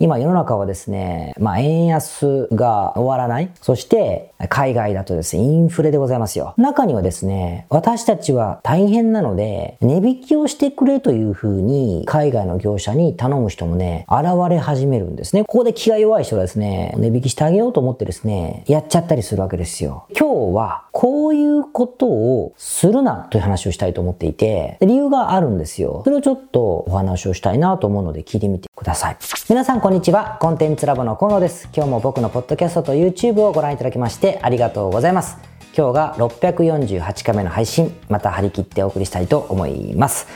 今世の中はですね、まあ円安が終わらない。そして海外だとですね、インフレでございますよ。中にはですね、私たちは大変なので、値引きをしてくれというふうに海外の業者に頼む人もね、現れ始めるんですね。ここで気が弱い人はですね、値引きしてあげようと思ってですね、やっちゃったりするわけですよ。今日はこういうことをするなという話をしたいと思っていて、理由があるんですよ。それをちょっとお話をしたいなと思うので聞いてみてください。皆さんこんにちは。コンテンツラボの河野です。今日も僕のポッドキャストと YouTube をご覧いただきましてありがとうございます。今日が648回目の配信、また張り切ってお送りしたいと思います。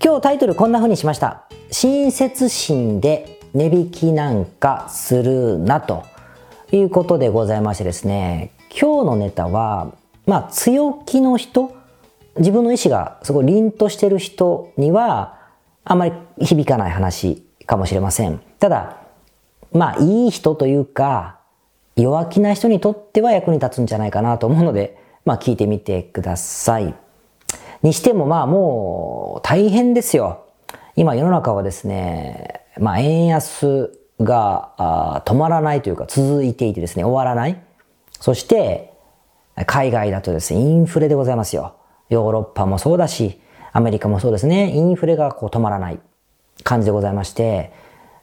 今日タイトルこんな風にしました。親切心で値引きなんかするなということでございましてですね、今日のネタは、まあ強気の人、自分の意思がすごい凛としてる人にはあまり響かない話かもしれません。ただ、まあ、いい人というか、弱気な人にとっては役に立つんじゃないかなと思うので、まあ、聞いてみてください。にしても、まあ、もう、大変ですよ。今、世の中はですね、まあ、円安が止まらないというか、続いていてですね、終わらない。そして、海外だとですね、インフレでございますよ。ヨーロッパもそうだし、アメリカもそうですね、インフレがこう止まらない感じでございまして、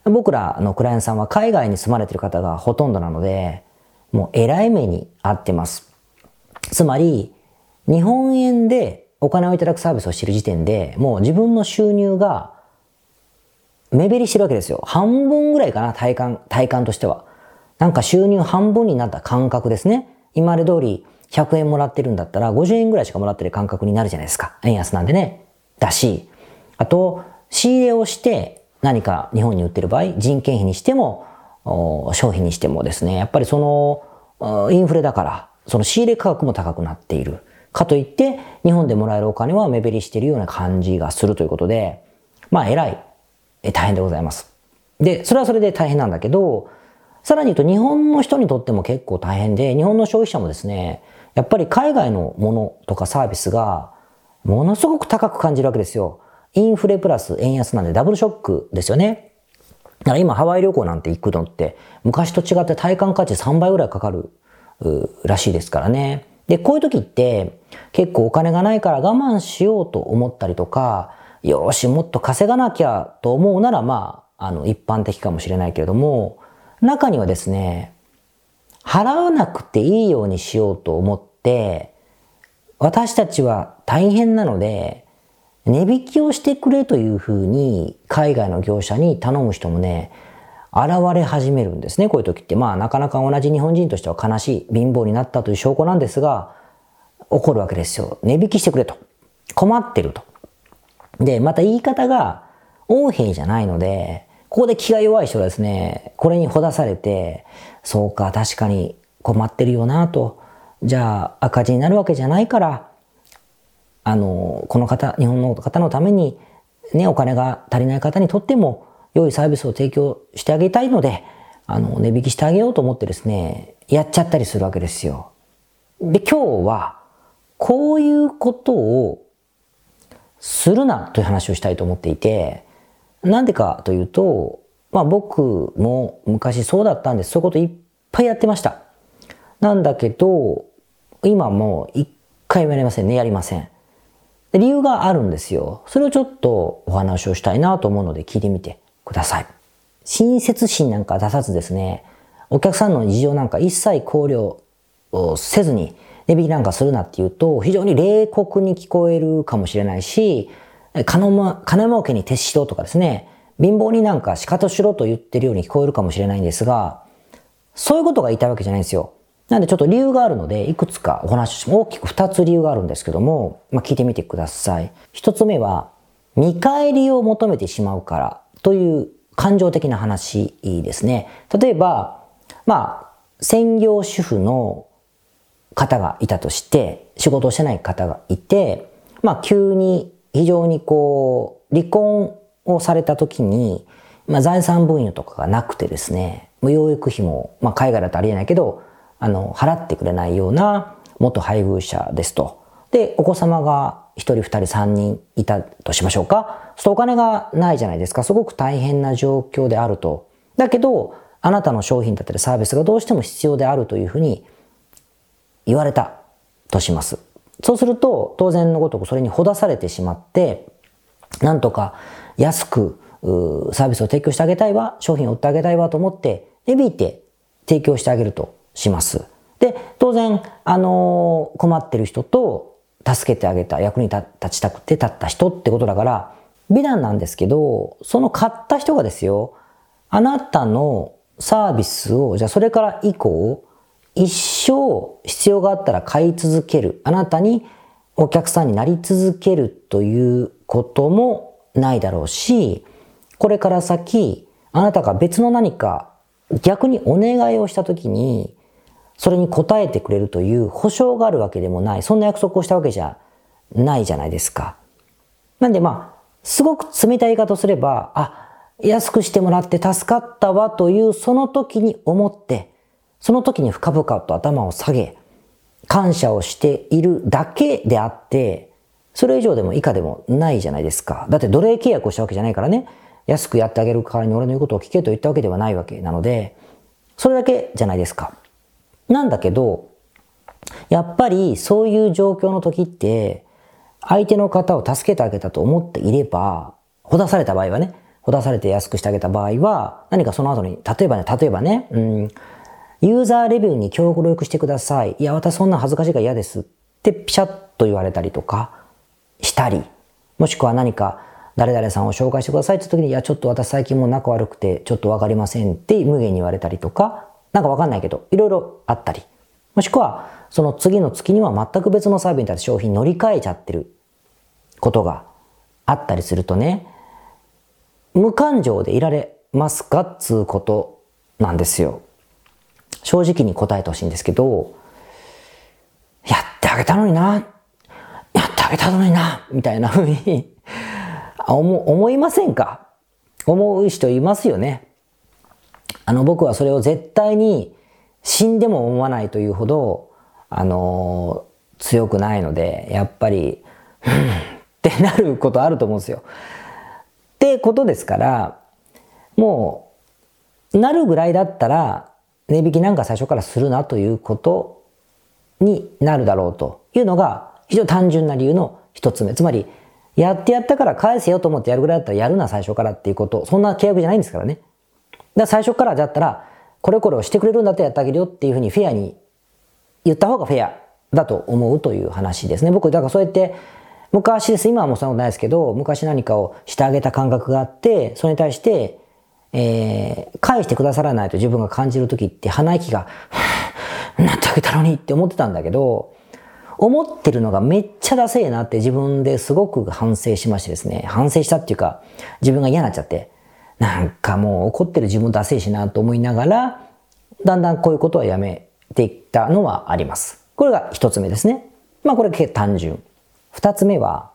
僕らのクライアントさんは海外に住まれてる方がほとんどなので、もう偉い目に遭ってます。つまり、日本円でお金をいただくサービスをしてる時点で、もう自分の収入が目減りしてるわけですよ。半分ぐらいかな、体感、体感としては。なんか収入半分になった感覚ですね。今まで通り100円もらってるんだったら50円ぐらいしかもらってる感覚になるじゃないですか。円安なんでね。だし、あと、仕入れをして何か日本に売ってる場合、人件費にしても、商品にしてもですね、やっぱりその、インフレだから、その仕入れ価格も高くなっている。かといって、日本でもらえるお金は目減りしているような感じがするということで、まあ、偉い、え大変でございます。で、それはそれで大変なんだけど、さらに言うと日本の人にとっても結構大変で、日本の消費者もですね、やっぱり海外のものとかサービスがものすごく高く感じるわけですよ。インフレプラス円安なんでダブルショックですよね。だから今ハワイ旅行なんて行くのって昔と違って体感価値3倍ぐらいかかるらしいですからね。で、こういう時って結構お金がないから我慢しようと思ったりとか、よし、もっと稼がなきゃと思うならまあ、あの一般的かもしれないけれども、中にはですね、払わなくていいようにしようと思って、私たちは大変なので、値引きをしてくれというふうに海外の業者に頼む人もね、現れ始めるんですね、こういう時って。まあなかなか同じ日本人としては悲しい、貧乏になったという証拠なんですが、起こるわけですよ。値引きしてくれと。困ってると。で、また言い方が横柄じゃないので、ここで気が弱い人はですね、これにほだされて、そうか、確かに困ってるよなと。じゃあ赤字になるわけじゃないから、あの、この方、日本の方のために、ね、お金が足りない方にとっても、良いサービスを提供してあげたいので、あの、値引きしてあげようと思ってですね、やっちゃったりするわけですよ。で、今日は、こういうことをするなという話をしたいと思っていて、なんでかというと、まあ僕も昔そうだったんです。そういうこといっぱいやってました。なんだけど、今もう一回もやりませんね。やりません。理由があるんですよ。それをちょっとお話をしたいなと思うので聞いてみてください。親切心なんか出さずですね、お客さんの事情なんか一切考慮をせずに値引きなんかするなっていうと非常に冷酷に聞こえるかもしれないし、金儲けに徹しろとかですね、貧乏になんか仕方しろと言ってるように聞こえるかもしれないんですが、そういうことが言いたいわけじゃないんですよ。なんでちょっと理由があるので、いくつかお話しし大きく二つ理由があるんですけども、まあ、聞いてみてください。一つ目は、見返りを求めてしまうからという感情的な話ですね。例えば、まあ、専業主婦の方がいたとして、仕事をしてない方がいて、まあ、急に非常にこう、離婚をされた時に、まあ、財産分与とかがなくてですね、養育費も、まあ、海外だとありえないけど、あの、払ってくれないような元配偶者ですと。で、お子様が1人2人3人いたとしましょうか。そうお金がないじゃないですか。すごく大変な状況であるとだけど、あなたの商品だったりサービスがどうしても必要であるというふうに言われたとします。そうすると、当然のごとくそれにほだされてしまって、なんとか安くサービスを提供してあげたいわ、商品を売ってあげたいわと思って、値引いて提供してあげるとします。で、当然、あのー、困ってる人と助けてあげた、役に立ちたくて立った人ってことだから、美談なんですけど、その買った人がですよ、あなたのサービスを、じゃあそれから以降、一生必要があったら買い続ける。あなたにお客さんになり続けるということもないだろうし、これから先、あなたが別の何か逆にお願いをしたときに、それに応えてくれるという保証があるわけでもない。そんな約束をしたわけじゃないじゃないですか。なんでまあ、すごく冷たい言い方すれば、あ、安くしてもらって助かったわというその時に思って、その時に深々と頭を下げ、感謝をしているだけであって、それ以上でも以下でもないじゃないですか。だって奴隷契約をしたわけじゃないからね。安くやってあげる代わりに俺の言うことを聞けと言ったわけではないわけなので、それだけじゃないですか。なんだけど、やっぱりそういう状況の時って、相手の方を助けてあげたと思っていれば、ほだされた場合はね、ほだされて安くしてあげた場合は、何かその後に、例えばね、例えばね、うん、ユーザーレビューに協力してください。いや、私そんな恥ずかしいから嫌です。ってピシャッと言われたりとか、したり、もしくは何か、誰々さんを紹介してくださいって時に、いや、ちょっと私最近も仲悪くて、ちょっとわかりませんって無限に言われたりとか、なんかわかんないけど、いろいろあったり。もしくは、その次の月には全く別のサービスに対して商品乗り換えちゃってることがあったりするとね、無感情でいられますかっつうことなんですよ。正直に答えてほしいんですけど、やってあげたのにな、やってあげたのにな、みたいな風に思、思いませんか？思う人いますよね。あの、僕はそれを絶対に死んでも思わないというほど、あのー、強くないので、やっぱり、ふんってなることあると思うんですよ。ってことですから、もう、なるぐらいだったら、値引きなんか最初からするなということになるだろうというのが、非常に単純な理由の一つ目。つまり、やってやったから返せよと思ってやるぐらいだったらやるな最初からっていうこと。そんな契約じゃないんですからね。だ最初からだったら、これこれをしてくれるんだったらやってあげるよっていうふうにフェアに言った方がフェアだと思うという話ですね。僕、だからそうやって、昔です。今はもうそんなことないですけど、昔何かをしてあげた感覚があって、それに対して、えー、返してくださらないと自分が感じるときって鼻息が、なってあげたのにって思ってたんだけど、思ってるのがめっちゃダセえなって自分ですごく反省しましてですね、反省したっていうか、自分が嫌になっちゃって、なんかもう怒ってる自分ダセえしなと思いながら、だんだんこういうことはやめていったのはあります。これが一つ目ですね。まあこれ結構単純。二つ目は、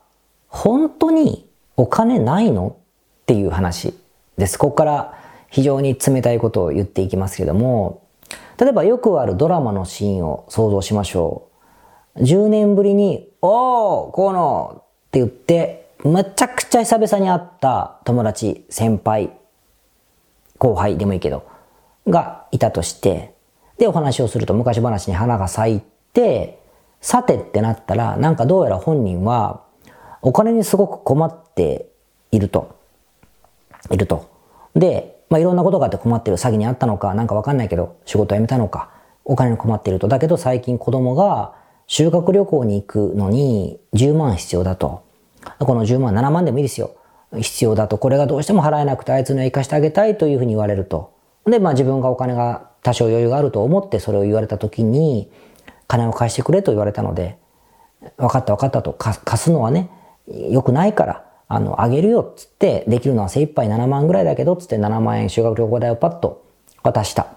本当にお金ないのっていう話です。ここから非常に冷たいことを言っていきますけども、例えばよくあるドラマのシーンを想像しましょう。10年ぶりに、おー、このって言って、めちゃくちゃ久々に会った友達、先輩、後輩でもいいけど、がいたとして、で、お話をすると昔話に花が咲いて、さてってなったら、なんかどうやら本人は、お金にすごく困っていると。いると。で、まあ、いろんなことがあって困ってる。詐欺にあったのか、なんかわかんないけど、仕事辞めたのか、お金に困っていると。だけど最近子供が修学旅行に行くのに10万必要だと。この10万、7万でもいいですよ。必要だと。これがどうしても払えなくてあいつには生かしてあげたいというふうに言われると。で、まあ自分がお金が多少余裕があると思ってそれを言われた時に、金を返してくれと言われたので、分かった分かったと、貸すのはね、良くないから、あの、あげるよっつって、できるのは精一杯7万ぐらいだけど、つって7万円修学旅行代をパッと渡した。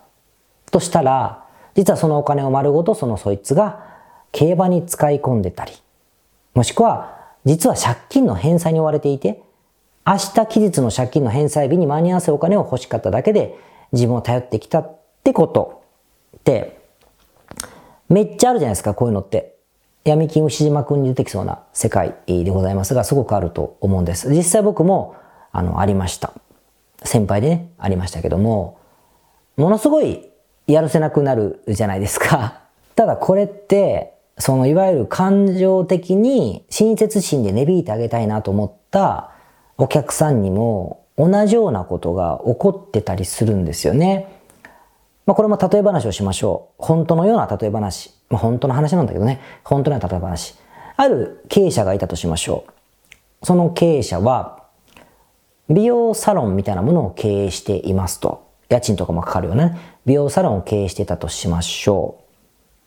としたら、実はそのお金を丸ごとそのそいつが競馬に使い込んでたり、もしくは、実は借金の返済に追われていて、明日期日の借金の返済日に間に合わせお金を欲しかっただけで自分を頼ってきたってことって、めっちゃあるじゃないですか、こういうのって。闇金牛島くんに出てきそうな世界でございますが、すごくあると思うんです。実際僕も、あの、ありました。先輩でね、ありましたけども、ものすごいやるせなくなるじゃないですか。ただこれって、そのいわゆる感情的に親切心で値引いてあげたいなと思ったお客さんにも同じようなことが起こってたりするんですよね。まあこれも例え話をしましょう。本当のような例え話。まあ本当の話なんだけどね。本当のような例え話。ある経営者がいたとしましょう。その経営者は美容サロンみたいなものを経営していますと。家賃とかもかかるよね。美容サロンを経営してたとしましょ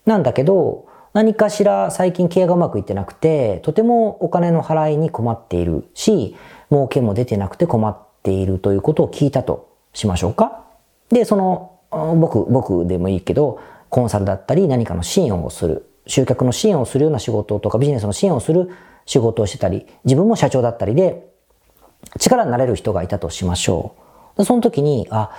う。なんだけど、何かしら最近経営がうまくいってなくて、とてもお金の払いに困っているし、儲けも出てなくて困っているということを聞いたとしましょうか。で、その、僕、僕でもいいけど、コンサルだったり何かの支援をする、集客の支援をするような仕事とかビジネスの支援をする仕事をしてたり、自分も社長だったりで、力になれる人がいたとしましょう。その時に、あ、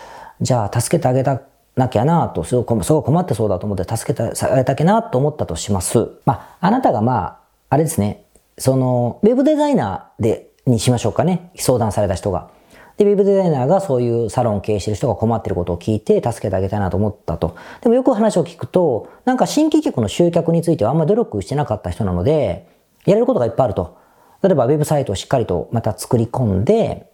じゃあ助けてあげたなきゃなと、すごく、困ってそうだと思って助けてあげたきゃなと思ったとします。まあ、あなたがまあ、あれですね、その、ウェブデザイナーで、にしましょうかね。相談された人が。で、ウェブデザイナーがそういうサロンを経営してる人が困ってることを聞いて助けてあげたいなと思ったと。でもよく話を聞くと、なんか新規客の集客についてはあんまり努力してなかった人なので、やれることがいっぱいあると。例えばウェブサイトをしっかりとまた作り込んで、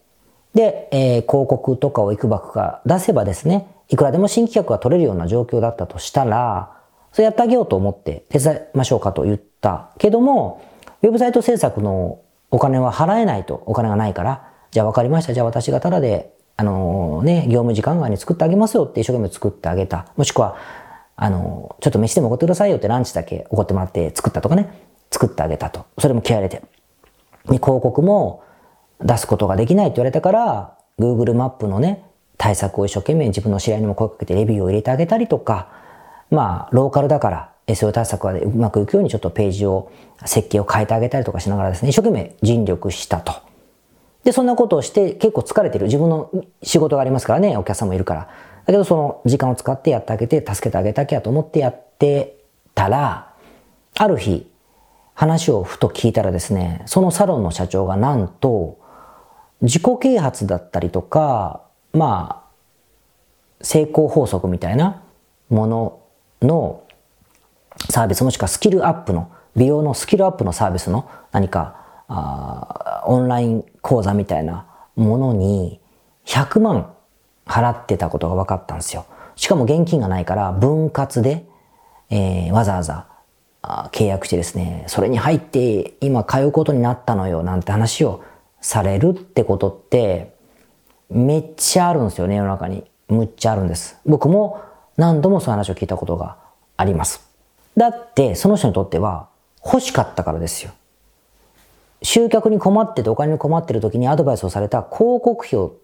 で、えー、広告とかをいくばくか出せばですね、いくらでも新規客が取れるような状況だったとしたら、それやってあげようと思って手伝いましょうかと言ったけども、ウェブサイト制作のお金は払えないと、お金がないから、じゃあ分かりました。じゃあ私がただで、あのー、ね、業務時間外に作ってあげますよって一生懸命作ってあげた。もしくは、あのー、ちょっと飯でもおごってくださいよってランチだけおごってもらって作ったとかね、作ってあげたと。それも気合入れて。広告も出すことができないって言われたから、Google マップのね、対策を一生懸命自分の知り合いにも声かけてレビューを入れてあげたりとか、まあ、ローカルだから SEO 対策はうまくいくようにちょっとページを、設計を変えてあげたりとかしながらですね、一生懸命尽力したと。で、そんなことをして結構疲れてる。自分の仕事がありますからね、お客さんもいるから。だけどその時間を使ってやってあげて、助けてあげたきゃと思ってやってたら、ある日、話をふと聞いたらですね、そのサロンの社長がなんと、自己啓発だったりとか、まあ、成功法則みたいなもののサービス、もしくはスキルアップの、美容のスキルアップのサービスの何か、あオンライン講座みたいなものに100万払ってたことが分かったんですよ。しかも現金がないから分割で、えー、わざわざ契約してですね、それに入って今通うことになったのよなんて話をされるってことってめっちゃあるんですよね、世の中に。むっちゃあるんです。僕も何度もそういう話を聞いたことがあります。だってその人にとっては欲しかったからですよ。集客に困っててお金に困ってる時にアドバイスをされた広告費を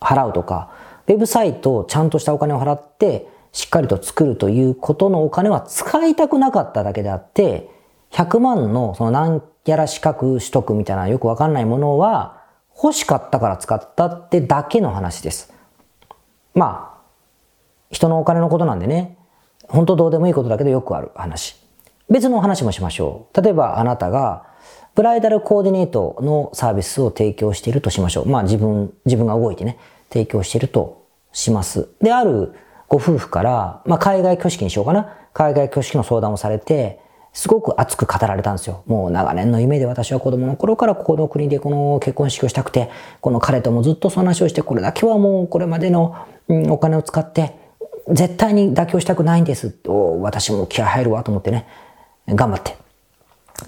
払うとか、ウェブサイトをちゃんとしたお金を払ってしっかりと作るということのお金は使いたくなかっただけであって、100万のその何やら資格取得みたいなよくわかんないものは欲しかったから使ったってだけの話です。まあ、人のお金のことなんでね、本当どうでもいいことだけどよくある話。別の話もしましょう。例えばあなたがブライダルコーディネートのサービスを提供しているとしましょう。まあ自分、自分が動いてね、提供しているとします。で、あるご夫婦から、まあ、海外挙式にしようかな。海外挙式の相談をされて、すごく熱く語られたんですよ。もう長年の夢で私は子供の頃からここの国でこの結婚式をしたくて、この彼ともずっとその話をして、これだけはもうこれまでの、お金を使って、絶対に妥協したくないんですと、私も気合入るわと思ってね、頑張って、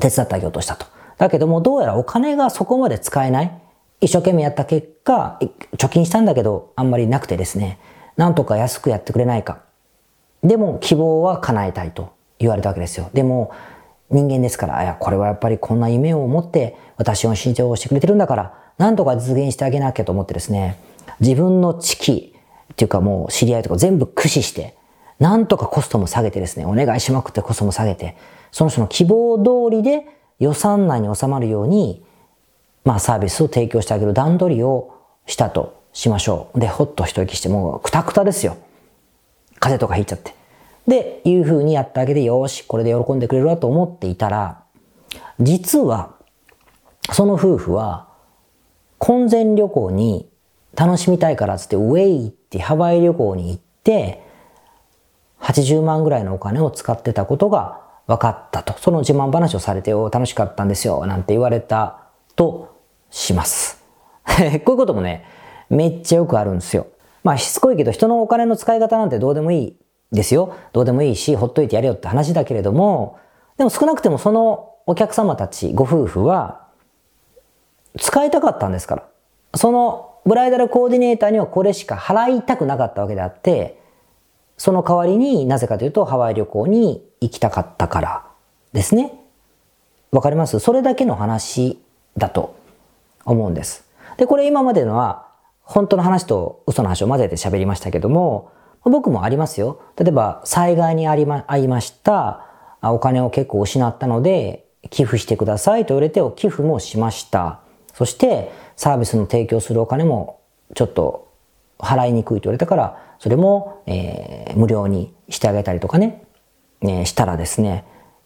手伝ってあげようとしたと。だけども、どうやらお金がそこまで使えない。一生懸命やった結果、貯金したんだけど、あんまりなくてですね、なんとか安くやってくれないか。でも希望は叶えたいと言われたわけですよ。でも人間ですから、いや、これはやっぱりこんな夢を持って私を信用してくれてるんだから、なんとか実現してあげなきゃと思ってですね、自分の知識っていうかもう知り合いとか全部駆使して、なんとかコストも下げてですね、お願いしまくってコストも下げて、その人の希望通りで予算内に収まるように、まあサービスを提供してあげる段取りをしたとしましょう。で、ほっと一息して、もうくたくたですよ。風邪とかひいちゃって。で、いう風にやってあげて、よし、これで喜んでくれるわと思っていたら、実は、その夫婦は、婚前旅行に楽しみたいからつって、ウェイってハワイ旅行に行っで、80万ぐらいのお金を使ってたことが分かったと。その自慢話をされて、お楽しかったんですよ、なんて言われたとします。こういうこともね、めっちゃよくあるんですよ。まあしつこいけど人のお金の使い方なんてどうでもいいですよ。どうでもいいし、ほっといてやれよって話だけれども、でも少なくてもそのお客様たち、ご夫婦は、使いたかったんですから。そのブライダルコーディネーターにはこれしか払いたくなかったわけであって、その代わりになぜかというとハワイ旅行に行きたかったからですね。わかります？それだけの話だと思うんです。で、これ今までのは本当の話と嘘の話を混ぜて喋りましたけども、僕もありますよ。例えば災害にありま、会いました。お金を結構失ったので寄付してくださいと言われて寄付もしました。そしてサービスの提供するお金もちょっと払いにくいと言われたから、それも、えー、無料にしてあげたりとかね、ねしたらですね、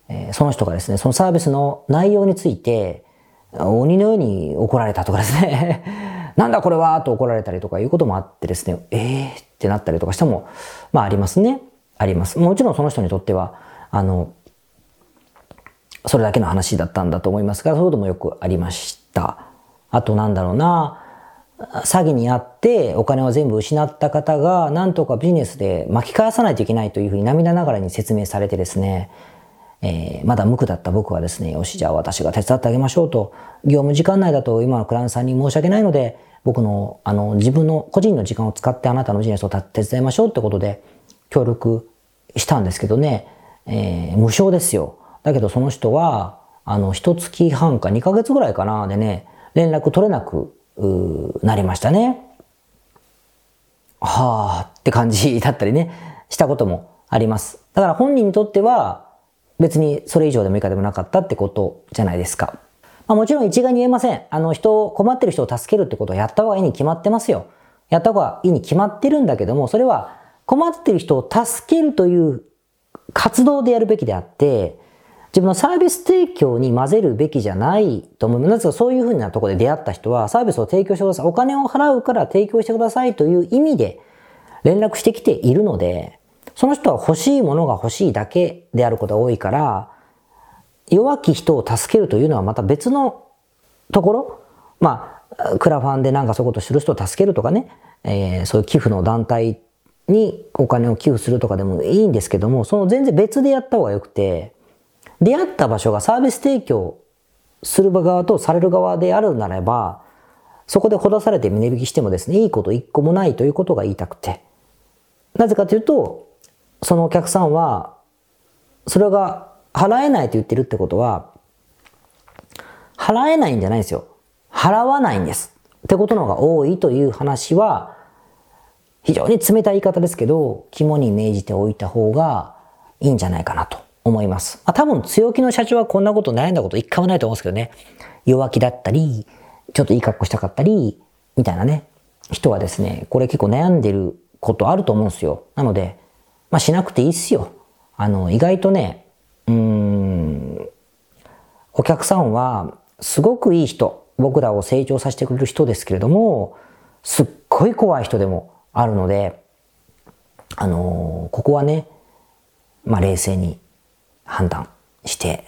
えー、その人がですね、そのサービスの内容について、鬼のように怒られたとかですね、なんだこれはと怒られたりとかいうこともあってですね、えーってなったりとかしても、まあありますね。あります。もちろんその人にとっては、あの、それだけの話だったんだと思いますが、そういうこともよくありました。あとなんだろうな、詐欺にあってお金を全部失った方が何とかビジネスで巻き返さないといけないというふうに涙ながらに説明されてですね、えー、まだ無垢だった僕はですね、よし、じゃあ私が手伝ってあげましょうと、業務時間内だと今のクランさんに申し訳ないので、僕の、あの、自分の個人の時間を使ってあなたのビジネスを手伝いましょうってことで協力したんですけどね、えー、無償ですよ。だけどその人は、あの、一月半か2ヶ月ぐらいかな、でね、連絡取れなくなりましたね。はあって感じだったりね、したこともあります。だから本人にとっては別にそれ以上でも以下でもなかったってことじゃないですか。まあ、もちろん一概に言えません。あの人、困ってる人を助けるってことをやった方がいいに決まってますよ。やった方がいいに決まってるんだけども、それは困ってる人を助けるという活動でやるべきであって、自分のサービス提供に混ぜるべきじゃないと思います。なぜかそういうふうなところで出会った人はサービスを提供してください。お金を払うから提供してくださいという意味で連絡してきているので、その人は欲しいものが欲しいだけであることが多いから、弱き人を助けるというのはまた別のところ、まあ、クラファンでなんかそういうことをする人を助けるとかね、えー、そういう寄付の団体にお金を寄付するとかでもいいんですけども、その全然別でやった方がよくて、出会った場所がサービス提供する側とされる側であるならば、そこでほだされて値引きしてもですね、いいこと一個もないということが言いたくて。なぜかというと、そのお客さんは、それが払えないと言ってるってことは、払えないんじゃないんですよ。払わないんです。ってことの方が多いという話は、非常に冷たい言い方ですけど、肝に銘じておいた方がいいんじゃないかなと思います。まあ、多分強気の社長はこんなこと悩んだこと一回もないと思うんですけどね。弱気だったり、ちょっといい格好したかったり、みたいなね、人はですね、これ結構悩んでることあると思うんですよ。なので、まあしなくていいっすよ。あの、意外とね、うん、お客さんはすごくいい人、僕らを成長させてくれる人ですけれども、すっごい怖い人でもあるので、あのここはね、まあ冷静に判断して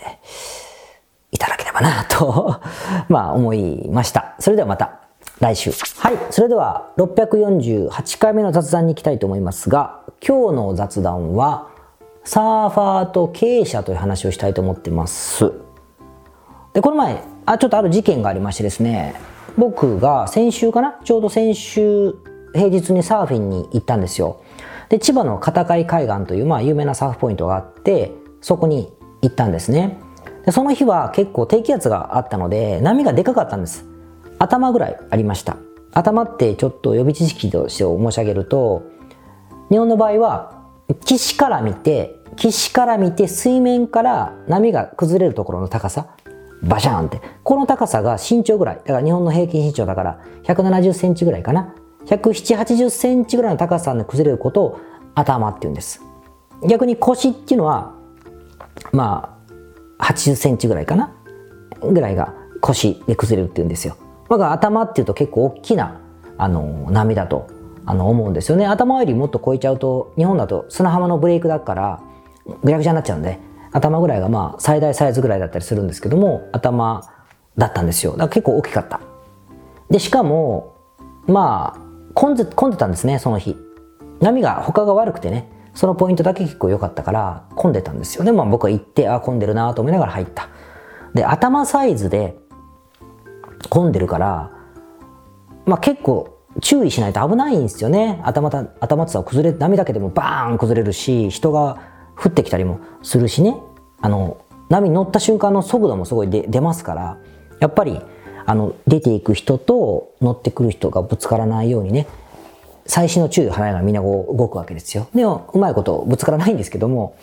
いただければなと まあ思いました。それではまた来週。はい。それでは648回目の雑談に行きたいと思いますが、今日の雑談はサーファーと経営者という話をしたいと思ってます。で、この前、あ、ちょっとある事件がありましてですね、僕が先週かな？ちょうど先週平日にサーフィンに行ったんですよ。で、千葉の片貝海岸という、まあ、有名なサーフポイントがあって、そこに行ったんですね。でその日は結構低気圧があったので、波がでかかったんです。頭ぐらいありました。頭ってちょっと予備知識として申し上げると、日本の場合は、岸から見て、岸から見て水面から波が崩れるところの高さ、バシャーンって。この高さが身長ぐらい。だから日本の平均身長だから170センチぐらいかな。170、80センチぐらいの高さで崩れることを頭って言うんです。逆に腰っていうのはまあ、80センチぐらいかなぐらいが腰で崩れるっていうんですよ。だから頭っていうと結構大きな、あの、波だとあの思うんですよね。頭よりもっと超えちゃうと日本だと砂浜のブレイクだからぐちゃぐちゃになっちゃうんで頭ぐらいがまあ最大サイズぐらいだったりするんですけども頭だったんですよ。だから結構大きかった。でしかもまあ混んで混んでたんですねその日。波が他が悪くてねそのポイントだけ結構良かったから混んでたんですよ。でまあ僕は行ってあ混んでるなと思いながら入った。で頭サイズで混んでるからまあ結構注意しないと危ないんですよね。頭た頭ってさ崩れ波だけでもバーン崩れるし人が降ってきたりもするしね。あの波に乗った瞬間の速度もすごい出ますからやっぱりあの出ていく人と乗ってくる人がぶつからないようにね最新の注意を払いながらみんなこう動くわけですよ。でもうまいことぶつからないんですけども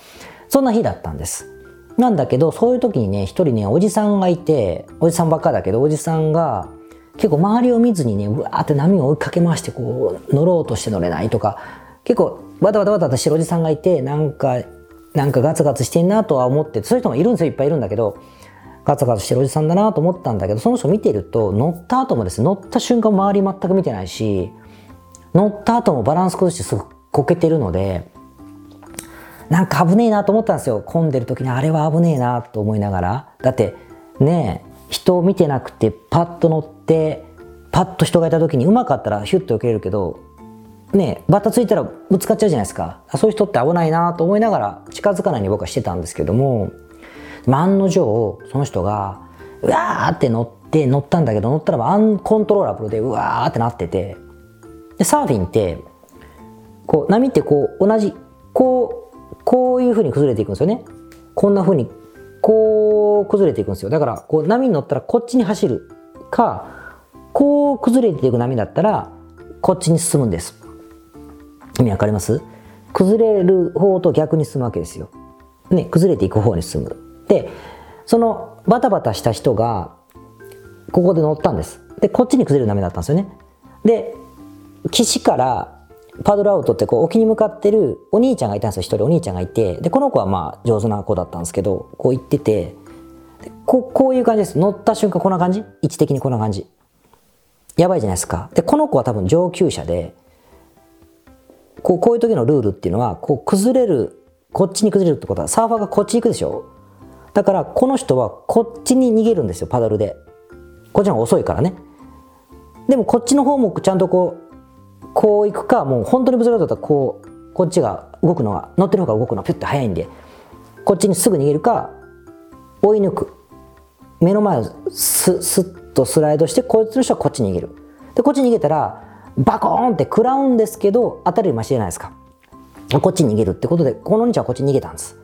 そんな日だったんです。なんだけどそういう時にね一人ねおじさんがいておじさんばっかだけどおじさんが結構周りを見ずにねうわーって波を追いかけ回してこう乗ろうとして乗れないとか結構わたわたわたしてるおじさんがいてなんかなんかガツガツしてんなとは思ってそういう人もいるんですよいっぱいいるんだけどガツガツしてるおじさんだなと思ったんだけどその人見てると乗った後もですね乗った瞬間周り全く見てないし乗った後もバランス崩してすぐこけてるのでなんか危ねえなと思ったんですよ。混んでる時にあれは危ねえなと思いながら。だってね人を見てなくてパッと乗ってパッと人がいた時にうまかったらヒュッと避けれるけどねバッタついたらぶつかっちゃうじゃないですか。そういう人って危ないなと思いながら近づかないように僕はしてたんですけども案の定その人がうわーって乗って乗ったんだけど乗ったらアンコントローラブルでうわーってなってて。でサーフィンってこう波ってこう同じこうこういうふうに崩れていくんですよね。こんなふうにこう崩れていくんですよ。だからこう波に乗ったらこっちに走る。かこう崩れていく波だったらこっちに進むんです。意味わかります？崩れる方と逆に進むわけですよ。ね崩れていく方に進む。でそのバタバタした人がここで乗ったんです。でこっちに崩れる波だったんですよね。で岸からパドルアウトってこう沖に向かってるお兄ちゃんがいたんですよ。一人お兄ちゃんがいて。でこの子はまあ上手な子だったんですけどこう行ってて。ここういう感じです。乗った瞬間こんな感じ？位置的にこんな感じ。やばいじゃないですか。でこの子は多分上級者でこうこういう時のルールっていうのはこう崩れるこっちに崩れるってことはサーファーがこっち行くでしょ？だからこの人はこっちに逃げるんですよパドルで。こっちの方が遅いからね。でもこっちの方もちゃんとこうこう行くかもう本当にぶつかるとったらこうこっちが動くのは乗ってる方が動くのはピュッて速いんでこっちにすぐ逃げるか追い抜く。目の前をススッとスライドしてこいつの人はこっちに逃げる。でこっち逃げたらバコーンって食らうんですけど当たるよりマシじゃないですか。こっちに逃げるってことでこの兄ちゃんはこっちに逃げたんです。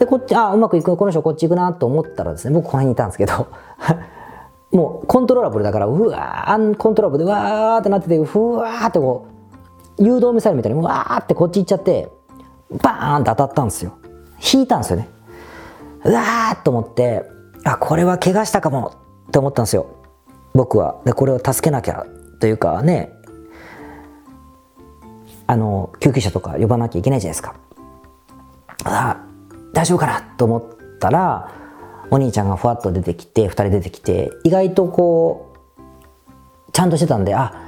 で、こっち、あ、うまくいく、この人こっち行くなと思ったらですね、僕この辺にいたんですけど、もうコントローラブルだから、うわー、アンコントローラブルでう、わーってなってて、ふわーってこう、誘導ミサイルみたいに、わーってこっち行っちゃって、バーンって当たったんですよ。引いたんですよね。うわーと思って、あ、これは怪我したかもって思ったんですよ。僕は。で、これを助けなきゃというかね、あの、救急車とか呼ばなきゃいけないじゃないですか。あ大丈夫かなと思ったらお兄ちゃんがふわっと出てきて2人出てきて意外とこうちゃんとしてたんであ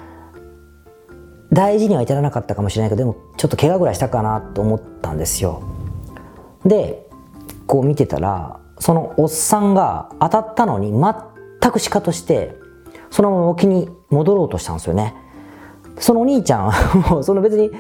大事には至らなかったかもしれないけどでもちょっと怪我ぐらいしたかなと思ったんですよでこう見てたらそのおっさんが当たったのに全くしかとしてそのまま沖に戻ろうとしたんですよねそのお兄ちゃん もその別に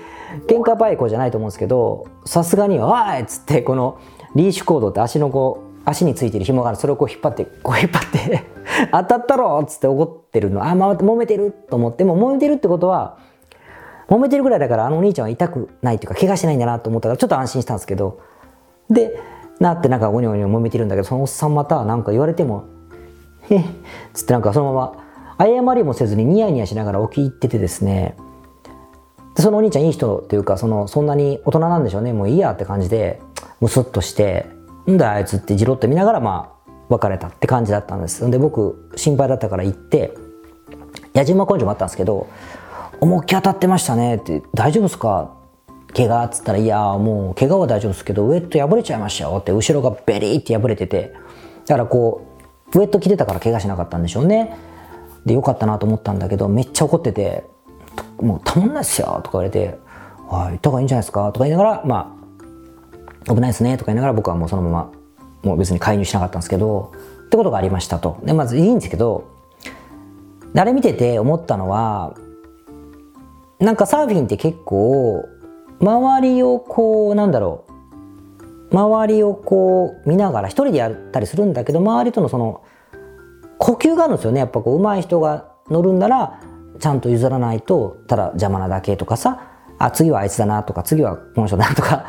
喧嘩バイコじゃないと思うんですけどさすがに「おい!」っつってこのリーシュコードって足のこう足についてる紐がある。それをこう引っ張ってこう引っ張って 当たったろっつって怒ってるの。あ、ま、揉めてると思って。も揉めてるってことは揉めてるぐらいだからあのお兄ちゃんは痛くないっていうか怪我しないんだなと思ったからちょっと安心したんですけど。でなってなんかゴニョゴニョ揉めてるんだけどそのおっさんまたなんか言われても「へっ」つってなんかそのまま謝りもせずにニヤニヤしながら起き入っててですね。そのお兄ちゃんいい人っていうかそのそんなに大人なんでしょうね。もういいやって感じでムスッとして「んだあいつ」ってじろっと見ながらまあ別れたって感じだったんです。で僕心配だったから行って矢島根性もあったんですけど「思いっきり当たってましたね」って「大丈夫ですか?」怪我っつったら「いやもう怪我は大丈夫ですけどウエット破れちゃいましたよ」って後ろがベリーって破れててだからこうウエット着てたから怪我しなかったんでしょうね。でよかったなと思ったんだけどめっちゃ怒っててもうたまんないっすよ。とか言われて、はい、行った方がいいんじゃないですか？とか言いながら、まあ、危ないですねとか言いながら僕はもうそのまま、もう別に介入しなかったんですけど、ってことがありましたと。で、まずいいんですけど、あれ見てて思ったのは、なんかサーフィンって結構、周りをこう、なんだろう、周りをこう見ながら一人でやったりするんだけど、周りとのその、呼吸があるんですよね。やっぱこう、上手い人が乗るんなら、ちゃんと譲らないと、ただ邪魔なだけとかさ、あ、次はあいつだなとか、次はこの人だなとか、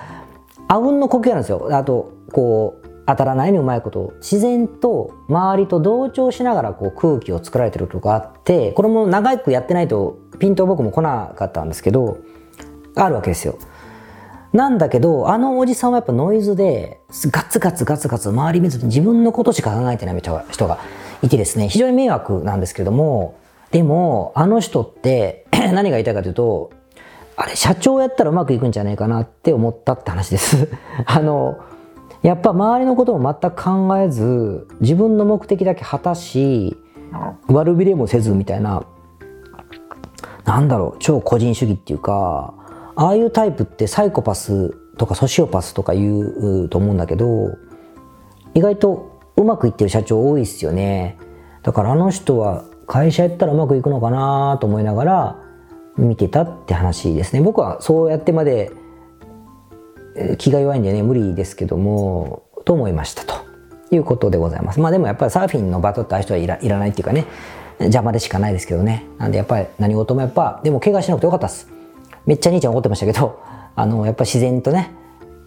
あうんの呼吸あるんですよ。あと、こう、当たらないにうまいこと自然と周りと同調しながらこう空気を作られてるとこがあってこれも長くやってないとピント僕も来なかったんですけどあるわけですよ。なんだけどあのおじさんはやっぱノイズでガツガツガツガツ周り見ずに自分のことしか考えてない人がいてですね非常に迷惑なんですけれどもでもあの人って 何が言いたいかというとあれ社長やったらうまくいくんじゃないかなって思ったって話です。あのやっぱ周りのことも全く考えず自分の目的だけ果たし悪びれもせずみたいななんだろう超個人主義っていうかああいうタイプってサイコパスとかソシオパスとか言うと思うんだけど意外とうまくいってる社長多いっすよねだからあの人は会社やったらうまくいくのかなと思いながら見てたって話ですね。僕はそうやってまで気が弱いんでね無理ですけどもと思いましたということでございます。まあでもやっぱりサーフィンのバトってああ人はいらいらないっていうかね邪魔でしかないですけどね。なんでやっぱり何事もやっぱでも怪我しなくてよかったです。めっちゃ兄ちゃん怒ってましたけど あのやっぱ自然とね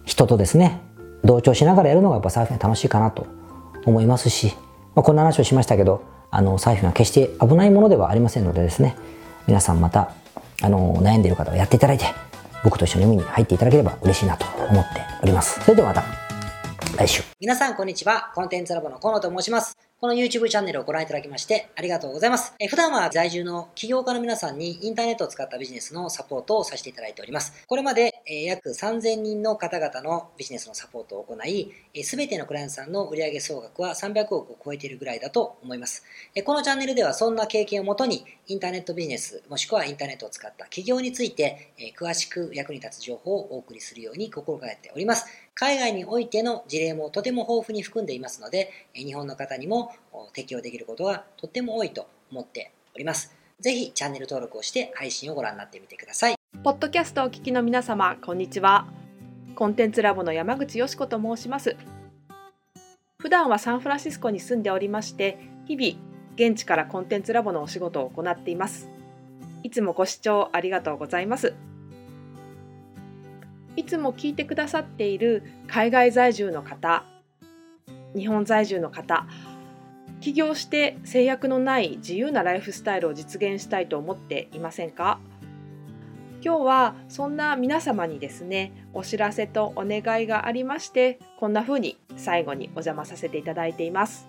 人とですね同調しながらやるのがやっぱサーフィン楽しいかなと思いますし、まあ、こんな話をしましたけどあのサーフィンは決して危ないものではありませんのでですね皆さんまたあの悩んでいる方はやっていただいて僕と一緒に海に入っていただければ嬉しいなと思っております。それではまた来週。皆さんこんにちは。コンテンツラボの河野と申します。この YouTube チャンネルをご覧いただきましてありがとうございます。え普段は在住の起業家の皆さんにインターネットを使ったビジネスのサポートをさせていただいております。これまで、え約3000人の方々のビジネスのサポートを行い、す、べ、てのクライアントさんの売上総額は300億を超えているぐらいだと思います。えこのチャンネルではそんな経験をもとにインターネットビジネスもしくはインターネットを使った起業について、え詳しく役に立つ情報をお送りするように心がけております。海外においての事例もとても豊富に含んでいますので、日本の方にも適用できることがとっても多いと思っております。ぜひチャンネル登録をして配信をご覧になってみてください。ポッドキャストをお聞きの皆様、こんにちは。コンテンツラボの山口よし子と申します。普段はサンフランシスコに住んでおりまして、日々現地からコンテンツラボのお仕事を行っています。いつもご視聴ありがとうございます。いつも聞いてくださっている海外在住の方、日本在住の方、起業して制約のない自由なライフスタイルを実現したいと思っていませんか？今日はそんな皆様にですねお知らせとお願いがありましてこんな風に最後にお邪魔させていただいています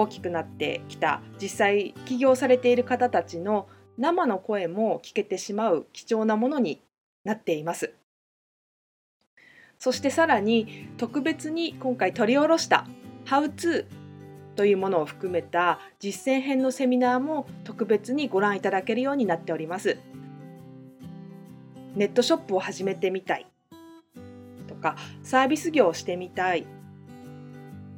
大きくなってきた実際起業されている方たちの生の声も聞けてしまう貴重なものになっています。そしてさらに特別に今回取り下ろした「How to」というものを含めた実践編のセミナーも特別にご覧いただけるようになっております。ネットショップを始めてみたいとかサービス業をしてみたい